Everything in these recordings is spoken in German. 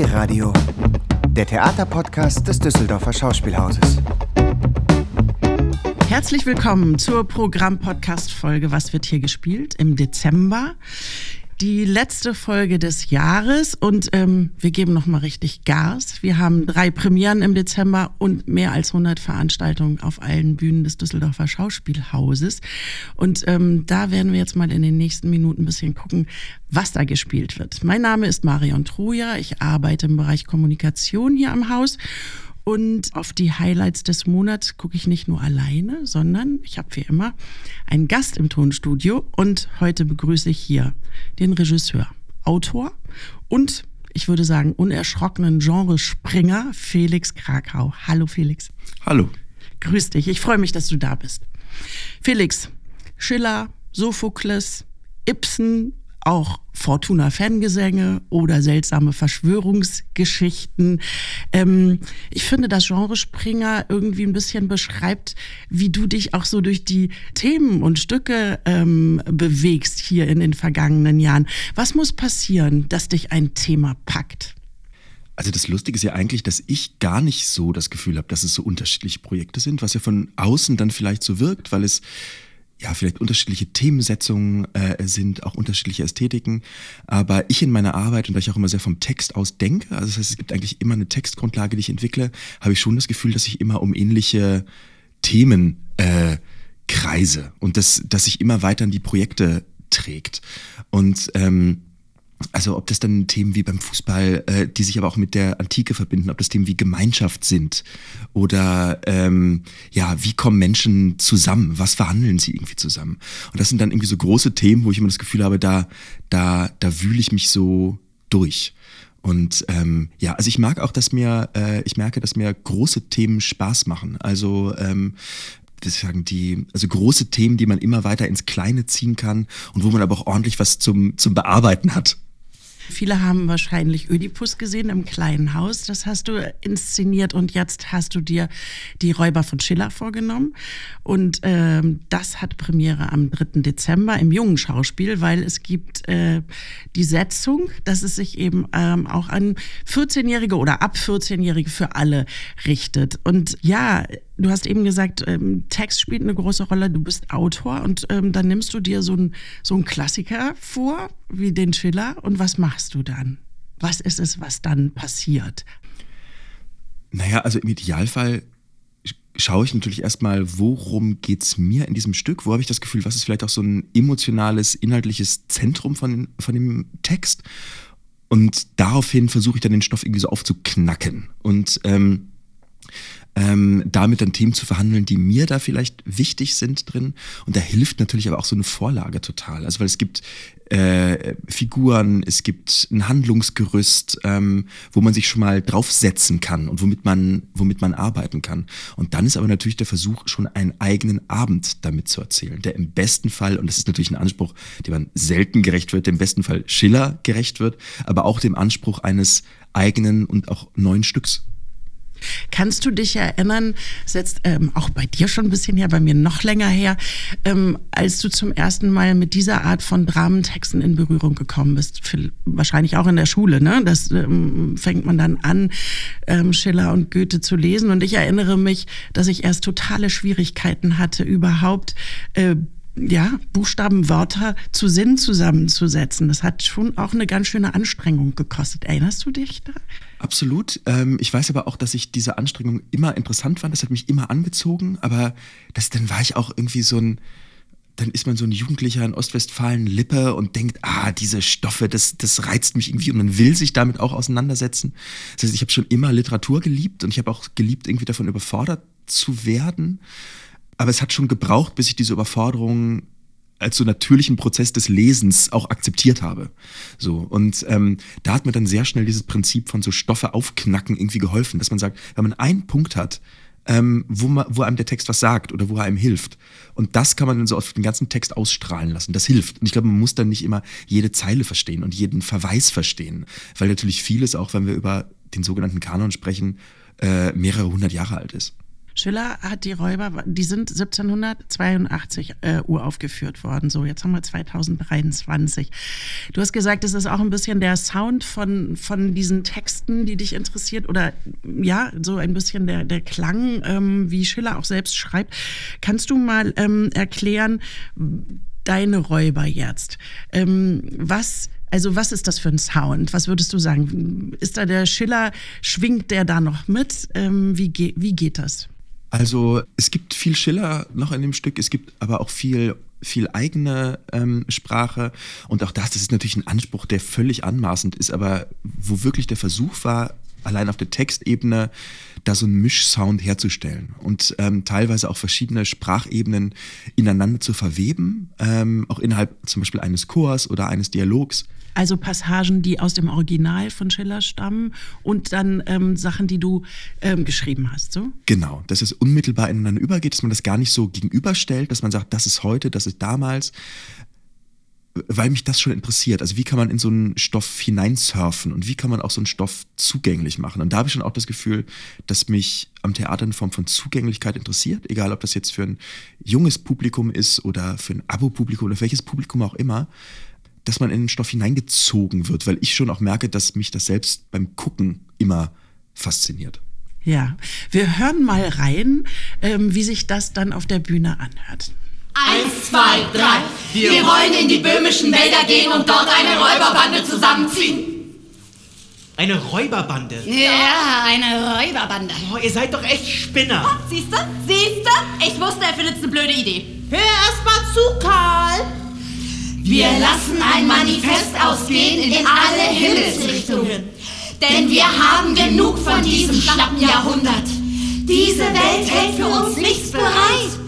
D-Radio, der Theaterpodcast des Düsseldorfer Schauspielhauses. Herzlich willkommen zur Programm-Podcast-Folge Was wird hier gespielt? Im Dezember die letzte Folge des Jahres und ähm, wir geben noch mal richtig Gas. Wir haben drei Premieren im Dezember und mehr als 100 Veranstaltungen auf allen Bühnen des Düsseldorfer Schauspielhauses. Und ähm, da werden wir jetzt mal in den nächsten Minuten ein bisschen gucken, was da gespielt wird. Mein Name ist Marion Truja. Ich arbeite im Bereich Kommunikation hier am Haus und auf die Highlights des Monats gucke ich nicht nur alleine, sondern ich habe wie immer einen Gast im Tonstudio. Und heute begrüße ich hier den Regisseur, Autor und ich würde sagen, unerschrockenen Genrespringer Felix Krakau. Hallo Felix. Hallo. Grüß dich. Ich freue mich, dass du da bist. Felix, Schiller, Sophokles, Ibsen, auch Fortuna-Fangesänge oder seltsame Verschwörungsgeschichten. Ähm, ich finde, dass Genre Springer irgendwie ein bisschen beschreibt, wie du dich auch so durch die Themen und Stücke ähm, bewegst hier in den vergangenen Jahren. Was muss passieren, dass dich ein Thema packt? Also das Lustige ist ja eigentlich, dass ich gar nicht so das Gefühl habe, dass es so unterschiedliche Projekte sind, was ja von außen dann vielleicht so wirkt, weil es ja, vielleicht unterschiedliche Themensetzungen äh, sind, auch unterschiedliche Ästhetiken. Aber ich in meiner Arbeit, und da ich auch immer sehr vom Text aus denke, also das heißt, es gibt eigentlich immer eine Textgrundlage, die ich entwickle, habe ich schon das Gefühl, dass ich immer um ähnliche Themen äh, kreise und dass, dass sich immer weiter in die Projekte trägt. Und ähm, also ob das dann Themen wie beim Fußball, äh, die sich aber auch mit der Antike verbinden, ob das Themen wie Gemeinschaft sind oder ähm, ja, wie kommen Menschen zusammen, was verhandeln sie irgendwie zusammen? Und das sind dann irgendwie so große Themen, wo ich immer das Gefühl habe, da, da, da wühle ich mich so durch. Und ähm, ja, also ich mag auch, dass mir, äh, ich merke, dass mir große Themen Spaß machen. Also ähm, das sagen die, also große Themen, die man immer weiter ins Kleine ziehen kann und wo man aber auch ordentlich was zum, zum Bearbeiten hat. Viele haben wahrscheinlich Ödipus gesehen im kleinen Haus. Das hast du inszeniert und jetzt hast du dir die Räuber von Schiller vorgenommen. Und ähm, das hat Premiere am 3. Dezember im jungen Schauspiel, weil es gibt äh, die Setzung, dass es sich eben ähm, auch an 14-Jährige oder ab 14-Jährige für alle richtet. Und ja, Du hast eben gesagt, ähm, Text spielt eine große Rolle. Du bist Autor und ähm, dann nimmst du dir so einen so Klassiker vor, wie den Schiller. Und was machst du dann? Was ist es, was dann passiert? Naja, also im Idealfall schaue ich natürlich erstmal, worum geht es mir in diesem Stück? Wo habe ich das Gefühl, was ist vielleicht auch so ein emotionales, inhaltliches Zentrum von, von dem Text? Und daraufhin versuche ich dann den Stoff irgendwie so aufzuknacken. Und ähm, ähm, damit dann Themen zu verhandeln, die mir da vielleicht wichtig sind drin. Und da hilft natürlich aber auch so eine Vorlage total. Also weil es gibt äh, Figuren, es gibt ein Handlungsgerüst, ähm, wo man sich schon mal draufsetzen kann und womit man, womit man arbeiten kann. Und dann ist aber natürlich der Versuch, schon einen eigenen Abend damit zu erzählen, der im besten Fall, und das ist natürlich ein Anspruch, dem man selten gerecht wird, der im besten Fall Schiller gerecht wird, aber auch dem Anspruch eines eigenen und auch neuen Stücks. Kannst du dich erinnern, ist jetzt ähm, auch bei dir schon ein bisschen her, bei mir noch länger her, ähm, als du zum ersten Mal mit dieser Art von Dramentexten in Berührung gekommen bist? Für, wahrscheinlich auch in der Schule, ne? Das ähm, fängt man dann an, ähm, Schiller und Goethe zu lesen. Und ich erinnere mich, dass ich erst totale Schwierigkeiten hatte, überhaupt äh, ja, Buchstaben, Wörter zu Sinn zusammenzusetzen. Das hat schon auch eine ganz schöne Anstrengung gekostet. Erinnerst du dich da? Absolut. Ähm, ich weiß aber auch, dass ich diese Anstrengung immer interessant fand. Das hat mich immer angezogen. Aber das, dann war ich auch irgendwie so ein, dann ist man so ein Jugendlicher in Ostwestfalen-Lippe und denkt, ah, diese Stoffe, das, das reizt mich irgendwie und man will sich damit auch auseinandersetzen. Das heißt, ich habe schon immer Literatur geliebt und ich habe auch geliebt, irgendwie davon überfordert zu werden. Aber es hat schon gebraucht, bis ich diese Überforderung als so natürlichen Prozess des Lesens auch akzeptiert habe. So und ähm, da hat mir dann sehr schnell dieses Prinzip von so Stoffe aufknacken irgendwie geholfen, dass man sagt, wenn man einen Punkt hat, ähm, wo, man, wo einem der Text was sagt oder wo er einem hilft. Und das kann man dann so auf den ganzen Text ausstrahlen lassen. Das hilft. Und ich glaube, man muss dann nicht immer jede Zeile verstehen und jeden Verweis verstehen, weil natürlich vieles, auch wenn wir über den sogenannten Kanon sprechen, äh, mehrere hundert Jahre alt ist. Schiller hat die Räuber, die sind 1782 äh, uraufgeführt worden. So, jetzt haben wir 2023. Du hast gesagt, es ist auch ein bisschen der Sound von, von diesen Texten, die dich interessiert oder ja, so ein bisschen der, der Klang, ähm, wie Schiller auch selbst schreibt. Kannst du mal ähm, erklären, deine Räuber jetzt? Ähm, was also was ist das für ein Sound? Was würdest du sagen? Ist da der Schiller, schwingt der da noch mit? Ähm, wie, ge wie geht das? Also es gibt viel Schiller noch in dem Stück, es gibt aber auch viel viel eigene ähm, Sprache. Und auch das, das ist natürlich ein Anspruch, der völlig anmaßend ist, aber wo wirklich der Versuch war, allein auf der Textebene da so einen Mischsound herzustellen und ähm, teilweise auch verschiedene Sprachebenen ineinander zu verweben, ähm, auch innerhalb zum Beispiel eines Chors oder eines Dialogs. Also Passagen, die aus dem Original von Schiller stammen und dann ähm, Sachen, die du ähm, geschrieben hast, so? Genau, dass es unmittelbar ineinander übergeht, dass man das gar nicht so gegenüberstellt, dass man sagt, das ist heute, das ist damals, weil mich das schon interessiert. Also wie kann man in so einen Stoff hineinsurfen und wie kann man auch so einen Stoff zugänglich machen? Und da habe ich schon auch das Gefühl, dass mich am Theater eine Form von Zugänglichkeit interessiert, egal ob das jetzt für ein junges Publikum ist oder für ein Abo-Publikum oder welches Publikum auch immer dass man in den Stoff hineingezogen wird, weil ich schon auch merke, dass mich das selbst beim Gucken immer fasziniert. Ja, wir hören mal rein, ähm, wie sich das dann auf der Bühne anhört. Eins, zwei, drei. Wir wollen in die böhmischen Wälder gehen und dort eine Räuberbande zusammenziehen. Eine Räuberbande? Ja, eine Räuberbande. Oh, ihr seid doch echt Spinner. Siehst du? Siehst du? Ich wusste, er findet eine blöde Idee. Hör erst mal zu, Karl. Wir lassen ein Manifest ausgehen in alle Himmelsrichtungen. Denn wir haben genug von diesem schlappen Jahrhundert. Diese Welt hält für uns nichts bereit.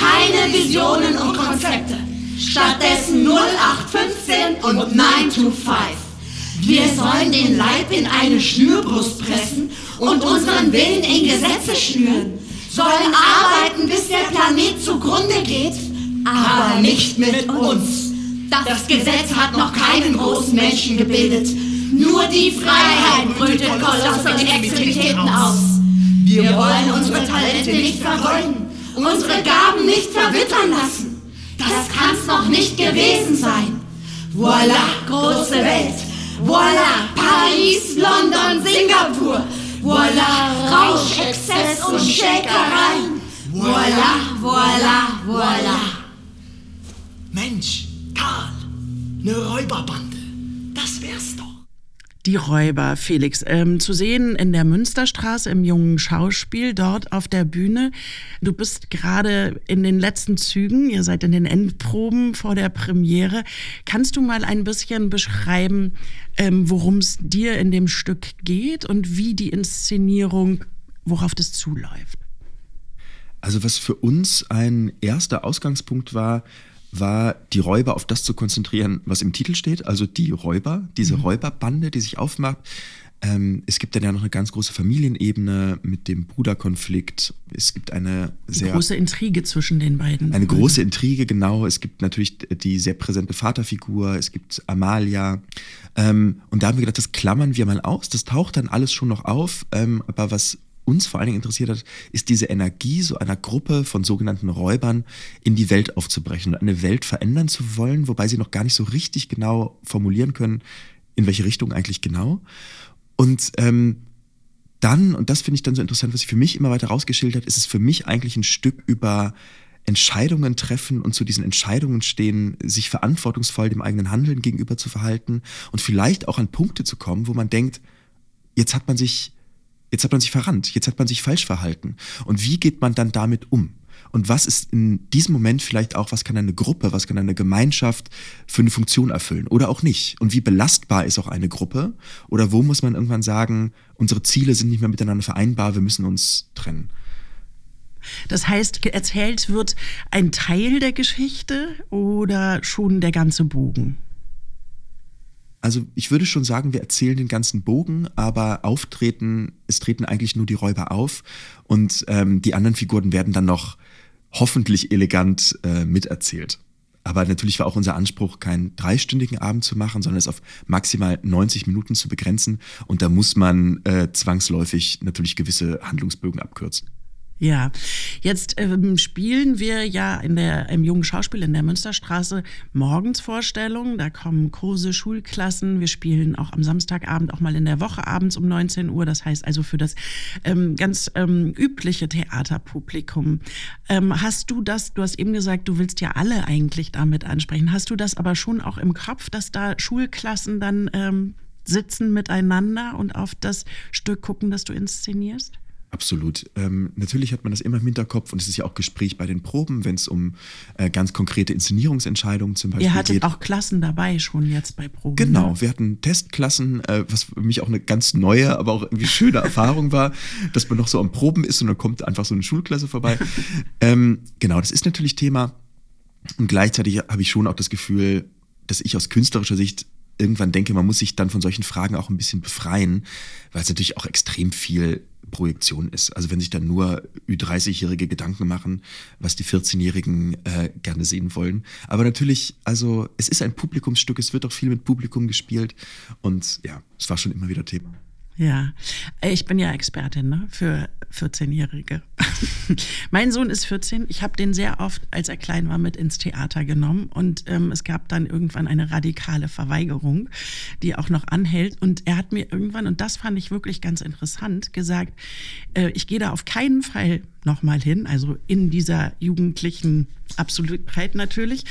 Keine Visionen und Konzepte. Stattdessen 0815 und 9 to 5. Wir sollen den Leib in eine Schnürbrust pressen und unseren Willen in Gesetze schnüren. Sollen arbeiten, bis der Planet zugrunde geht, aber nicht mit uns. Das Gesetz hat noch keinen großen Menschen gebildet. Nur die Freiheit brütet kolossale Extremitäten aus. Wir wollen unsere Talente nicht vergeuden, unsere Gaben nicht verwittern lassen. Das kann's noch nicht gewesen sein. Voila, große Welt. Voila, Paris, London, Singapur. Voila, Rausch, Exzess und Schäkereien. Voila, voila, voila. Mensch, Karl, eine Räuberbande. Die Räuber, Felix, ähm, zu sehen in der Münsterstraße im jungen Schauspiel, dort auf der Bühne. Du bist gerade in den letzten Zügen, ihr seid in den Endproben vor der Premiere. Kannst du mal ein bisschen beschreiben, ähm, worum es dir in dem Stück geht und wie die Inszenierung, worauf das zuläuft? Also was für uns ein erster Ausgangspunkt war, war, die Räuber auf das zu konzentrieren, was im Titel steht, also die Räuber, diese mhm. Räuberbande, die sich aufmacht. Ähm, es gibt dann ja noch eine ganz große Familienebene mit dem Bruderkonflikt. Es gibt eine sehr. Die große Intrige zwischen den beiden. Eine große Intrige, genau. Es gibt natürlich die sehr präsente Vaterfigur. Es gibt Amalia. Ähm, und da haben wir gedacht, das klammern wir mal aus. Das taucht dann alles schon noch auf. Ähm, aber was uns vor allen Dingen interessiert hat, ist diese Energie so einer Gruppe von sogenannten Räubern in die Welt aufzubrechen und eine Welt verändern zu wollen, wobei sie noch gar nicht so richtig genau formulieren können, in welche Richtung eigentlich genau. Und ähm, dann, und das finde ich dann so interessant, was sich für mich immer weiter rausgeschildert ist es für mich eigentlich ein Stück über Entscheidungen treffen und zu diesen Entscheidungen stehen, sich verantwortungsvoll dem eigenen Handeln gegenüber zu verhalten und vielleicht auch an Punkte zu kommen, wo man denkt, jetzt hat man sich Jetzt hat man sich verrannt, jetzt hat man sich falsch verhalten. Und wie geht man dann damit um? Und was ist in diesem Moment vielleicht auch, was kann eine Gruppe, was kann eine Gemeinschaft für eine Funktion erfüllen oder auch nicht? Und wie belastbar ist auch eine Gruppe? Oder wo muss man irgendwann sagen, unsere Ziele sind nicht mehr miteinander vereinbar, wir müssen uns trennen? Das heißt, erzählt wird ein Teil der Geschichte oder schon der ganze Bogen? Also ich würde schon sagen, wir erzählen den ganzen Bogen, aber auftreten, es treten eigentlich nur die Räuber auf und ähm, die anderen Figuren werden dann noch hoffentlich elegant äh, miterzählt. Aber natürlich war auch unser Anspruch, keinen dreistündigen Abend zu machen, sondern es auf maximal 90 Minuten zu begrenzen. Und da muss man äh, zwangsläufig natürlich gewisse Handlungsbögen abkürzen. Ja, jetzt ähm, spielen wir ja in der, im Jungen Schauspiel in der Münsterstraße morgens Vorstellungen. Da kommen Kurse, Schulklassen. Wir spielen auch am Samstagabend, auch mal in der Woche abends um 19 Uhr. Das heißt also für das ähm, ganz ähm, übliche Theaterpublikum. Ähm, hast du das, du hast eben gesagt, du willst ja alle eigentlich damit ansprechen. Hast du das aber schon auch im Kopf, dass da Schulklassen dann ähm, sitzen miteinander und auf das Stück gucken, das du inszenierst? Absolut. Ähm, natürlich hat man das immer im Hinterkopf und es ist ja auch Gespräch bei den Proben, wenn es um äh, ganz konkrete Inszenierungsentscheidungen zum Beispiel Ihr hattet geht. auch Klassen dabei schon jetzt bei Proben. Genau, ne? wir hatten Testklassen, äh, was für mich auch eine ganz neue, aber auch irgendwie schöne Erfahrung war, dass man noch so am Proben ist und dann kommt einfach so eine Schulklasse vorbei. ähm, genau, das ist natürlich Thema. Und gleichzeitig habe ich schon auch das Gefühl, dass ich aus künstlerischer Sicht irgendwann denke, man muss sich dann von solchen Fragen auch ein bisschen befreien, weil es natürlich auch extrem viel Projektion ist. Also wenn sich dann nur Ü30-Jährige Gedanken machen, was die 14-Jährigen äh, gerne sehen wollen. Aber natürlich, also es ist ein Publikumsstück, es wird auch viel mit Publikum gespielt und ja, es war schon immer wieder Thema. Ja, ich bin ja Expertin ne, für 14-Jährige. mein Sohn ist 14. Ich habe den sehr oft, als er klein war, mit ins Theater genommen. Und ähm, es gab dann irgendwann eine radikale Verweigerung, die auch noch anhält. Und er hat mir irgendwann, und das fand ich wirklich ganz interessant, gesagt, äh, ich gehe da auf keinen Fall nochmal hin, also in dieser jugendlichen Absolutheit natürlich,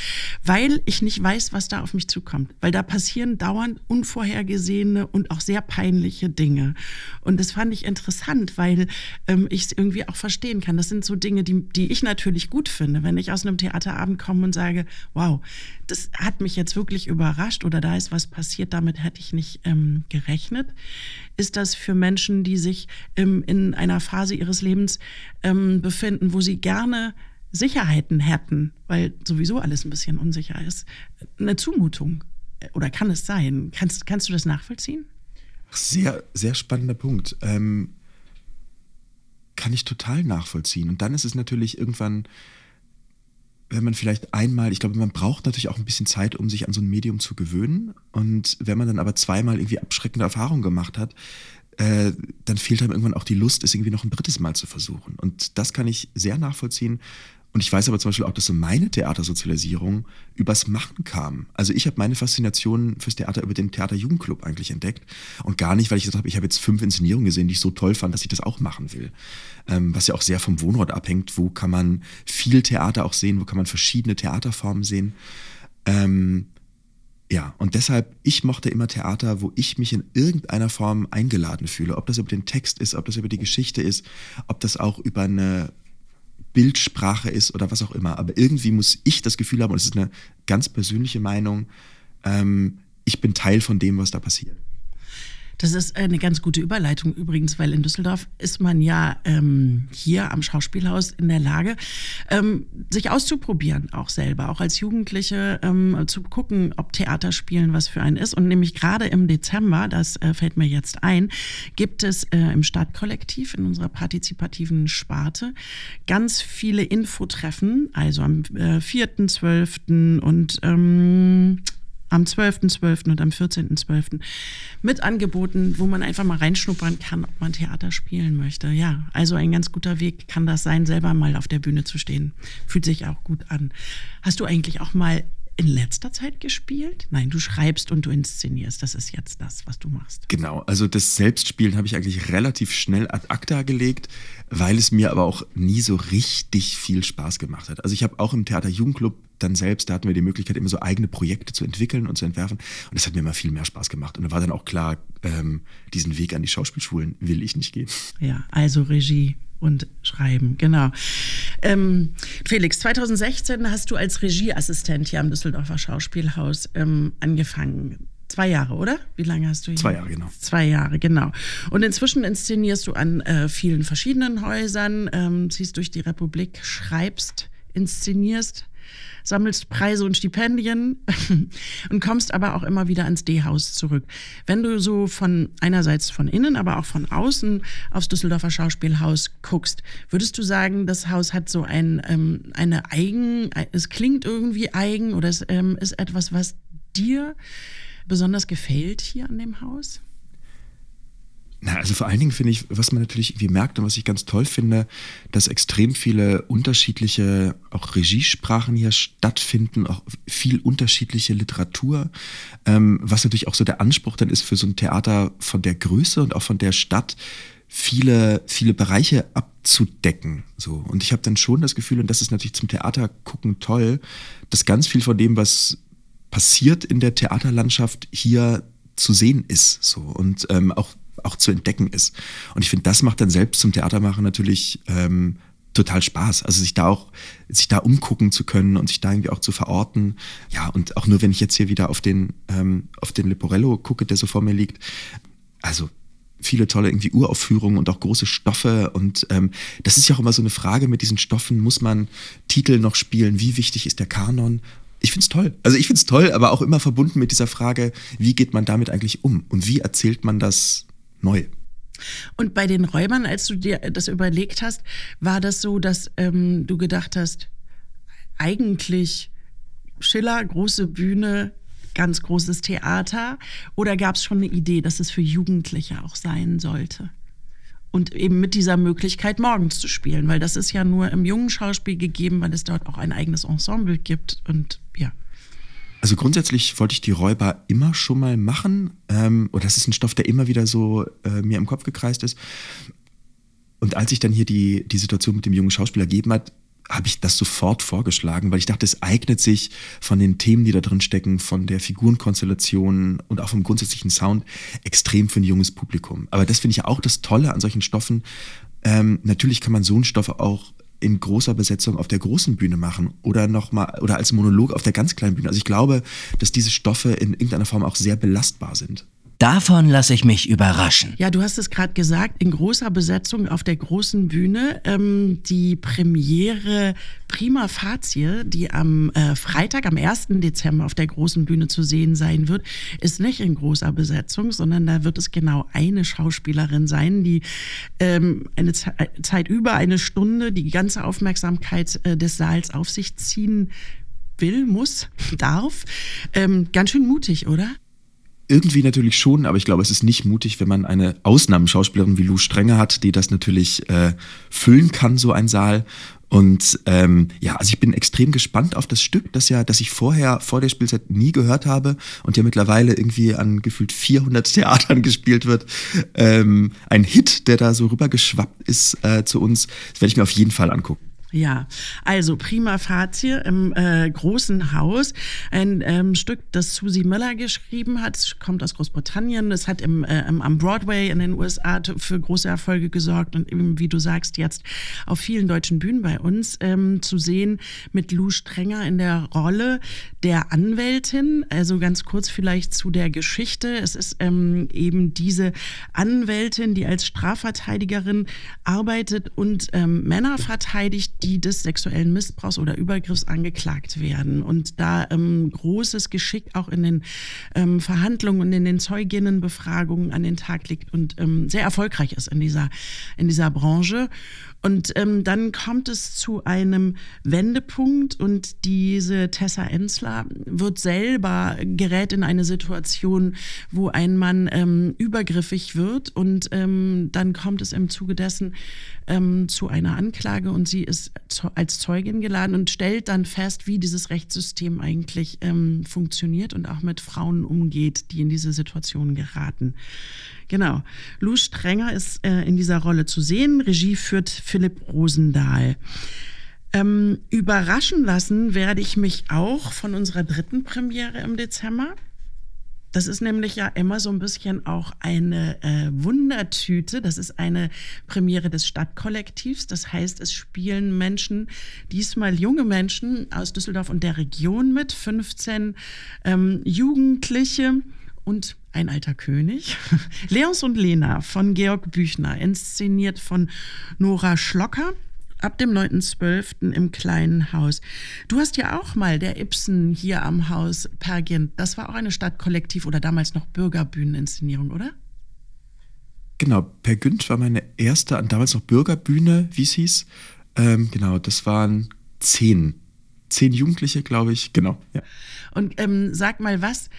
weil ich nicht weiß, was da auf mich zukommt. Weil da passieren dauernd unvorhergesehene und auch sehr peinliche Dinge. Und das fand ich interessant, weil ähm, ich es irgendwie auch verstehen kann. Das sind so Dinge, die, die ich natürlich gut finde, wenn ich aus einem Theaterabend komme und sage, wow, das hat mich jetzt wirklich überrascht oder da ist was passiert, damit hätte ich nicht ähm, gerechnet. Ist das für Menschen, die sich ähm, in einer Phase ihres Lebens ähm, befinden, wo sie gerne Sicherheiten hätten, weil sowieso alles ein bisschen unsicher ist, eine Zumutung? Oder kann es sein? Kannst, kannst du das nachvollziehen? Sehr, sehr spannender Punkt. Ähm, kann ich total nachvollziehen. Und dann ist es natürlich irgendwann, wenn man vielleicht einmal, ich glaube, man braucht natürlich auch ein bisschen Zeit, um sich an so ein Medium zu gewöhnen. Und wenn man dann aber zweimal irgendwie abschreckende Erfahrungen gemacht hat, äh, dann fehlt einem irgendwann auch die Lust, es irgendwie noch ein drittes Mal zu versuchen. Und das kann ich sehr nachvollziehen. Und ich weiß aber zum Beispiel auch, dass so meine Theatersozialisierung übers Machen kam. Also ich habe meine Faszination fürs Theater über den Theaterjugendclub eigentlich entdeckt. Und gar nicht, weil ich gesagt habe, ich habe jetzt fünf Inszenierungen gesehen, die ich so toll fand, dass ich das auch machen will. Ähm, was ja auch sehr vom Wohnort abhängt. Wo kann man viel Theater auch sehen? Wo kann man verschiedene Theaterformen sehen? Ähm, ja, und deshalb, ich mochte immer Theater, wo ich mich in irgendeiner Form eingeladen fühle. Ob das über den Text ist, ob das über die Geschichte ist, ob das auch über eine Bildsprache ist oder was auch immer. Aber irgendwie muss ich das Gefühl haben, und es ist eine ganz persönliche Meinung, ähm, ich bin Teil von dem, was da passiert. Das ist eine ganz gute Überleitung übrigens, weil in Düsseldorf ist man ja ähm, hier am Schauspielhaus in der Lage, ähm, sich auszuprobieren, auch selber, auch als Jugendliche ähm, zu gucken, ob Theaterspielen was für einen ist. Und nämlich gerade im Dezember, das äh, fällt mir jetzt ein, gibt es äh, im Stadtkollektiv in unserer partizipativen Sparte ganz viele Infotreffen, also am äh, 4.12. und ähm, am 12.12. .12. und am 14.12. mit Angeboten, wo man einfach mal reinschnuppern kann, ob man Theater spielen möchte. Ja, also ein ganz guter Weg kann das sein, selber mal auf der Bühne zu stehen. Fühlt sich auch gut an. Hast du eigentlich auch mal in letzter Zeit gespielt? Nein, du schreibst und du inszenierst. Das ist jetzt das, was du machst. Genau, also das Selbstspielen habe ich eigentlich relativ schnell ad acta gelegt, weil es mir aber auch nie so richtig viel Spaß gemacht hat. Also ich habe auch im Theater Jugendclub dann selbst, da hatten wir die Möglichkeit, immer so eigene Projekte zu entwickeln und zu entwerfen. Und das hat mir immer viel mehr Spaß gemacht. Und da war dann auch klar, ähm, diesen Weg an die Schauspielschulen will ich nicht gehen. Ja, also Regie und Schreiben, genau. Ähm, Felix, 2016 hast du als Regieassistent hier am Düsseldorfer Schauspielhaus ähm, angefangen. Zwei Jahre, oder? Wie lange hast du hier? Zwei Jahre, genau. Zwei Jahre, genau. Und inzwischen inszenierst du an äh, vielen verschiedenen Häusern, ähm, ziehst durch die Republik, schreibst, inszenierst sammelst Preise und Stipendien und kommst aber auch immer wieder ans D-Haus zurück. Wenn du so von einerseits von innen, aber auch von außen aufs Düsseldorfer Schauspielhaus guckst, würdest du sagen, das Haus hat so ein, ähm, eine eigen, es klingt irgendwie eigen oder es ähm, ist etwas, was dir besonders gefällt hier an dem Haus? Na, also vor allen Dingen finde ich, was man natürlich irgendwie merkt und was ich ganz toll finde, dass extrem viele unterschiedliche auch Regiesprachen hier stattfinden, auch viel unterschiedliche Literatur, ähm, was natürlich auch so der Anspruch dann ist für so ein Theater von der Größe und auch von der Stadt, viele, viele Bereiche abzudecken. So. Und ich habe dann schon das Gefühl, und das ist natürlich zum Theater gucken toll, dass ganz viel von dem, was passiert in der Theaterlandschaft, hier zu sehen ist. So. Und ähm, auch, auch zu entdecken ist. Und ich finde, das macht dann selbst zum Theatermachen natürlich ähm, total Spaß. Also sich da auch, sich da umgucken zu können und sich da irgendwie auch zu verorten. Ja, und auch nur wenn ich jetzt hier wieder auf den, ähm, auf den Leporello gucke, der so vor mir liegt. Also viele tolle irgendwie Uraufführungen und auch große Stoffe. Und ähm, das ist ja auch immer so eine Frage mit diesen Stoffen. Muss man Titel noch spielen? Wie wichtig ist der Kanon? Ich finde es toll. Also ich finde es toll, aber auch immer verbunden mit dieser Frage, wie geht man damit eigentlich um? Und wie erzählt man das neu? Und bei den Räubern, als du dir das überlegt hast, war das so, dass ähm, du gedacht hast, eigentlich Schiller, große Bühne, ganz großes Theater? Oder gab es schon eine Idee, dass es für Jugendliche auch sein sollte? Und eben mit dieser Möglichkeit, morgens zu spielen, weil das ist ja nur im jungen Schauspiel gegeben, weil es dort auch ein eigenes Ensemble gibt. Und. Also grundsätzlich wollte ich die Räuber immer schon mal machen. Ähm, und das ist ein Stoff, der immer wieder so äh, mir im Kopf gekreist ist. Und als sich dann hier die, die Situation mit dem jungen Schauspieler gegeben hat, habe ich das sofort vorgeschlagen, weil ich dachte, es eignet sich von den Themen, die da drin stecken, von der Figurenkonstellation und auch vom grundsätzlichen Sound extrem für ein junges Publikum. Aber das finde ich ja auch das Tolle an solchen Stoffen. Ähm, natürlich kann man so einen Stoff auch in großer Besetzung auf der großen Bühne machen oder noch mal oder als Monolog auf der ganz kleinen Bühne. Also ich glaube, dass diese Stoffe in irgendeiner Form auch sehr belastbar sind. Davon lasse ich mich überraschen. Ja, du hast es gerade gesagt, in großer Besetzung auf der großen Bühne. Ähm, die Premiere Prima Facie, die am äh, Freitag, am 1. Dezember auf der großen Bühne zu sehen sein wird, ist nicht in großer Besetzung, sondern da wird es genau eine Schauspielerin sein, die ähm, eine Ze Zeit über eine Stunde die ganze Aufmerksamkeit äh, des Saals auf sich ziehen will, muss, darf. Ähm, ganz schön mutig, oder? Irgendwie natürlich schon, aber ich glaube, es ist nicht mutig, wenn man eine Ausnahmeschauspielerin wie Lou Strenger hat, die das natürlich äh, füllen kann, so ein Saal. Und ähm, ja, also ich bin extrem gespannt auf das Stück, das ja, das ich vorher vor der Spielzeit nie gehört habe und ja mittlerweile irgendwie an gefühlt 400 Theatern gespielt wird. Ähm, ein Hit, der da so rübergeschwappt ist äh, zu uns, das werde ich mir auf jeden Fall angucken. Ja, also prima facie im äh, großen Haus. Ein ähm, Stück, das Susie Miller geschrieben hat, es kommt aus Großbritannien. Es hat im, äh, am Broadway in den USA für große Erfolge gesorgt und eben, wie du sagst, jetzt auf vielen deutschen Bühnen bei uns ähm, zu sehen mit Lou Strenger in der Rolle der Anwältin. Also ganz kurz vielleicht zu der Geschichte. Es ist ähm, eben diese Anwältin, die als Strafverteidigerin arbeitet und ähm, Männer verteidigt, die des sexuellen Missbrauchs oder Übergriffs angeklagt werden. Und da ähm, großes Geschick auch in den ähm, Verhandlungen und in den Zeuginnenbefragungen an den Tag liegt und ähm, sehr erfolgreich ist in dieser, in dieser Branche. Und ähm, dann kommt es zu einem Wendepunkt und diese Tessa Ensler wird selber, gerät in eine Situation, wo ein Mann ähm, übergriffig wird und ähm, dann kommt es im Zuge dessen ähm, zu einer Anklage und sie ist als Zeugin geladen und stellt dann fest, wie dieses Rechtssystem eigentlich ähm, funktioniert und auch mit Frauen umgeht, die in diese Situation geraten. Genau. Lou Strenger ist äh, in dieser Rolle zu sehen. Regie führt Philipp Rosendahl. Ähm, überraschen lassen werde ich mich auch von unserer dritten Premiere im Dezember. Das ist nämlich ja immer so ein bisschen auch eine äh, Wundertüte. Das ist eine Premiere des Stadtkollektivs. Das heißt, es spielen Menschen, diesmal junge Menschen aus Düsseldorf und der Region mit, 15 ähm, Jugendliche und ein alter König. Leons und Lena von Georg Büchner, inszeniert von Nora Schlocker ab dem 9.12. im kleinen Haus. Du hast ja auch mal der Ibsen hier am Haus Pergint. Das war auch eine Stadtkollektiv oder damals noch Bürgerbühneninszenierung, oder? Genau, Per Günd war meine erste, damals noch Bürgerbühne, wie es hieß. Ähm, genau, das waren zehn. Zehn Jugendliche, glaube ich, genau. Ja. Und ähm, sag mal, was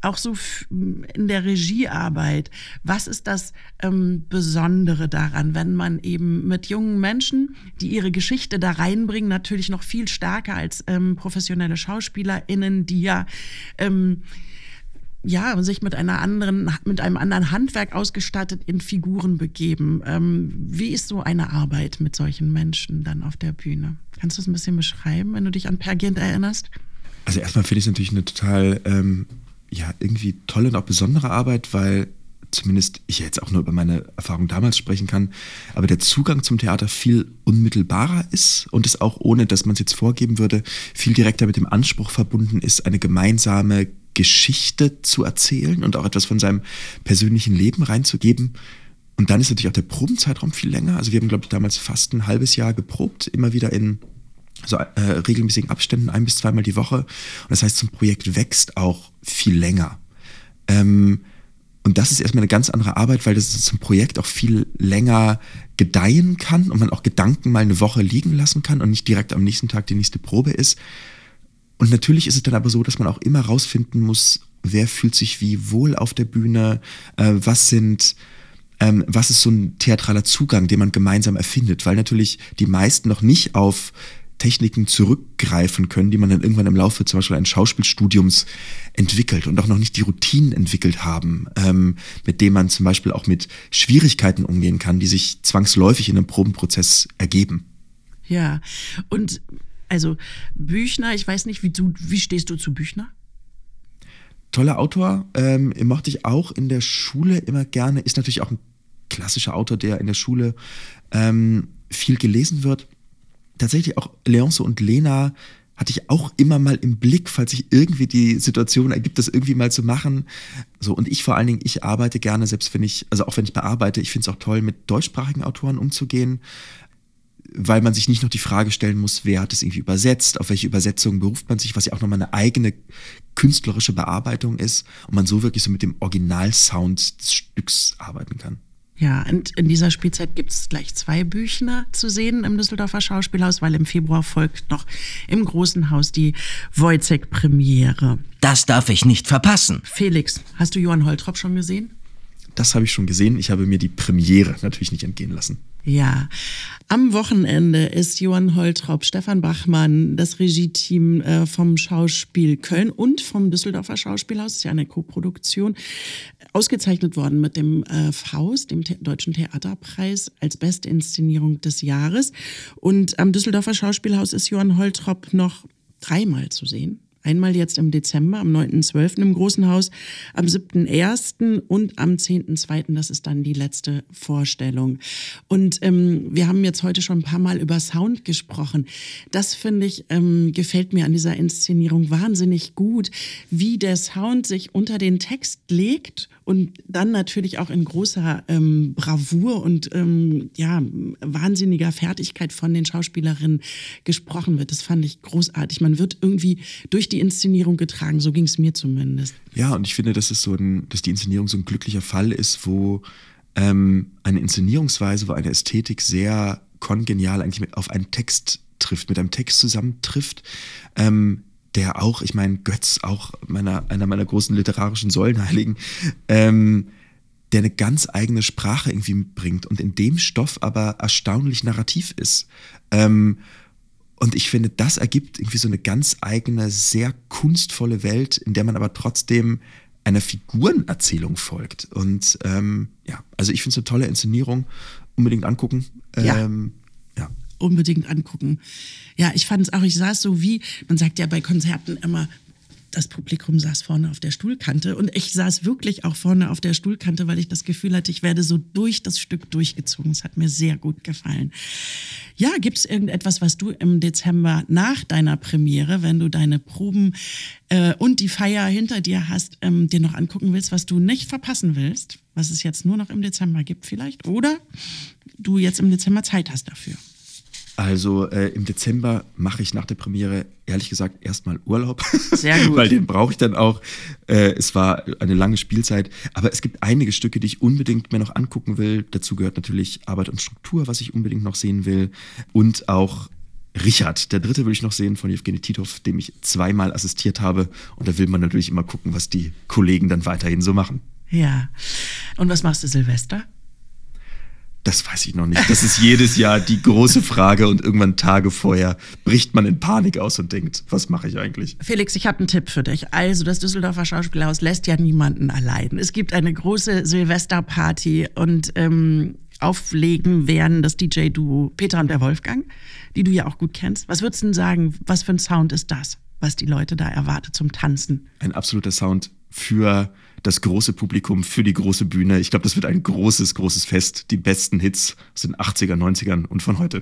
auch so in der Regiearbeit, was ist das ähm, Besondere daran, wenn man eben mit jungen Menschen, die ihre Geschichte da reinbringen, natürlich noch viel stärker als ähm, professionelle SchauspielerInnen, die ja ähm, ja, sich mit einer anderen, mit einem anderen Handwerk ausgestattet in Figuren begeben. Ähm, wie ist so eine Arbeit mit solchen Menschen dann auf der Bühne? Kannst du es ein bisschen beschreiben, wenn du dich an Per Gint erinnerst? Also erstmal finde ich es natürlich eine total, ähm, ja, irgendwie tolle und auch besondere Arbeit, weil zumindest ich jetzt auch nur über meine Erfahrung damals sprechen kann, aber der Zugang zum Theater viel unmittelbarer ist und es auch ohne, dass man es jetzt vorgeben würde, viel direkter mit dem Anspruch verbunden ist, eine gemeinsame Geschichte zu erzählen und auch etwas von seinem persönlichen Leben reinzugeben. Und dann ist natürlich auch der Probenzeitraum viel länger. Also wir haben, glaube ich, damals fast ein halbes Jahr geprobt, immer wieder in so äh, regelmäßigen Abständen, ein bis zweimal die Woche. Und das heißt, so ein Projekt wächst auch viel länger. Ähm, und das ist erstmal eine ganz andere Arbeit, weil das zum Projekt auch viel länger gedeihen kann und man auch Gedanken mal eine Woche liegen lassen kann und nicht direkt am nächsten Tag die nächste Probe ist. Und natürlich ist es dann aber so, dass man auch immer rausfinden muss, wer fühlt sich wie wohl auf der Bühne, äh, was sind, ähm, was ist so ein theatraler Zugang, den man gemeinsam erfindet, weil natürlich die meisten noch nicht auf Techniken zurückgreifen können, die man dann irgendwann im Laufe zum Beispiel eines Schauspielstudiums entwickelt und auch noch nicht die Routinen entwickelt haben, ähm, mit denen man zum Beispiel auch mit Schwierigkeiten umgehen kann, die sich zwangsläufig in einem Probenprozess ergeben. Ja, und also Büchner, ich weiß nicht, wie, du, wie stehst du zu Büchner? Toller Autor, ähm, mochte ich auch in der Schule immer gerne, ist natürlich auch ein klassischer Autor, der in der Schule ähm, viel gelesen wird. Tatsächlich auch Leonce und Lena hatte ich auch immer mal im Blick, falls sich irgendwie die Situation ergibt, das irgendwie mal zu machen. So, und ich vor allen Dingen, ich arbeite gerne, selbst wenn ich, also auch wenn ich bearbeite, ich finde es auch toll, mit deutschsprachigen Autoren umzugehen weil man sich nicht noch die Frage stellen muss, wer hat es irgendwie übersetzt, auf welche Übersetzung beruft man sich, was ja auch nochmal eine eigene künstlerische Bearbeitung ist und man so wirklich so mit dem Originalsound des Stücks arbeiten kann. Ja, und in dieser Spielzeit gibt es gleich zwei Büchner zu sehen im Düsseldorfer Schauspielhaus, weil im Februar folgt noch im Großen Haus die Wojciech-Premiere. Das darf ich nicht verpassen. Felix, hast du Johann Holtrop schon gesehen? Das habe ich schon gesehen. Ich habe mir die Premiere natürlich nicht entgehen lassen. Ja, am Wochenende ist Johann Holtrop, Stefan Bachmann, das Regie-Team äh, vom Schauspiel Köln und vom Düsseldorfer Schauspielhaus, das ist ja eine Koproduktion, ausgezeichnet worden mit dem äh, Faust, dem Deutschen Theaterpreis als beste Inszenierung des Jahres. Und am Düsseldorfer Schauspielhaus ist Johann Holtrop noch dreimal zu sehen. Einmal jetzt im Dezember, am 9.12. im Großen Haus, am 7.1. und am 10.2. Das ist dann die letzte Vorstellung. Und ähm, wir haben jetzt heute schon ein paar Mal über Sound gesprochen. Das finde ich, ähm, gefällt mir an dieser Inszenierung wahnsinnig gut, wie der Sound sich unter den Text legt und dann natürlich auch in großer ähm, Bravour und ähm, ja, wahnsinniger Fertigkeit von den Schauspielerinnen gesprochen wird. Das fand ich großartig. Man wird irgendwie durch die Inszenierung getragen, so ging es mir zumindest. Ja, und ich finde, dass, es so ein, dass die Inszenierung so ein glücklicher Fall ist, wo ähm, eine Inszenierungsweise, wo eine Ästhetik sehr kongenial eigentlich mit, auf einen Text trifft, mit einem Text zusammentrifft, ähm, der auch, ich meine, Götz, auch meiner, einer meiner großen literarischen Säulenheiligen, ähm, der eine ganz eigene Sprache irgendwie bringt und in dem Stoff aber erstaunlich narrativ ist. Ähm, und ich finde, das ergibt irgendwie so eine ganz eigene, sehr kunstvolle Welt, in der man aber trotzdem einer Figurenerzählung folgt. Und ähm, ja, also ich finde es eine tolle Inszenierung. Unbedingt angucken. Ja. Ähm, unbedingt angucken. Ja, ich fand es auch, ich saß so wie, man sagt ja bei Konzerten immer, das Publikum saß vorne auf der Stuhlkante und ich saß wirklich auch vorne auf der Stuhlkante, weil ich das Gefühl hatte, ich werde so durch das Stück durchgezogen. Es hat mir sehr gut gefallen. Ja, gibt es irgendetwas, was du im Dezember nach deiner Premiere, wenn du deine Proben äh, und die Feier hinter dir hast, ähm, dir noch angucken willst, was du nicht verpassen willst, was es jetzt nur noch im Dezember gibt vielleicht? Oder du jetzt im Dezember Zeit hast dafür? Also äh, im Dezember mache ich nach der Premiere ehrlich gesagt erstmal Urlaub. Sehr gut. Weil den brauche ich dann auch. Äh, es war eine lange Spielzeit. Aber es gibt einige Stücke, die ich unbedingt mir noch angucken will. Dazu gehört natürlich Arbeit und Struktur, was ich unbedingt noch sehen will. Und auch Richard. Der dritte will ich noch sehen von Evgeny Titov, dem ich zweimal assistiert habe. Und da will man natürlich immer gucken, was die Kollegen dann weiterhin so machen. Ja. Und was machst du Silvester? Das weiß ich noch nicht. Das ist jedes Jahr die große Frage und irgendwann Tage vorher bricht man in Panik aus und denkt, was mache ich eigentlich? Felix, ich habe einen Tipp für dich. Also, das Düsseldorfer Schauspielhaus lässt ja niemanden allein. Es gibt eine große Silvesterparty und ähm, auflegen werden das DJ-Duo Peter und der Wolfgang, die du ja auch gut kennst. Was würdest du denn sagen, was für ein Sound ist das, was die Leute da erwartet zum Tanzen? Ein absoluter Sound für das große Publikum, für die große Bühne. Ich glaube, das wird ein großes, großes Fest. Die besten Hits aus den 80er, 90ern und von heute.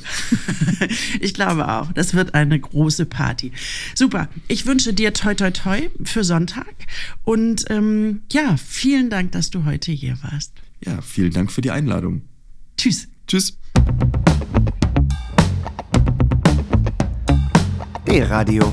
ich glaube auch, das wird eine große Party. Super, ich wünsche dir toi toi toi für Sonntag und ähm, ja, vielen Dank, dass du heute hier warst. Ja, vielen Dank für die Einladung. Tschüss. Tschüss. D-Radio,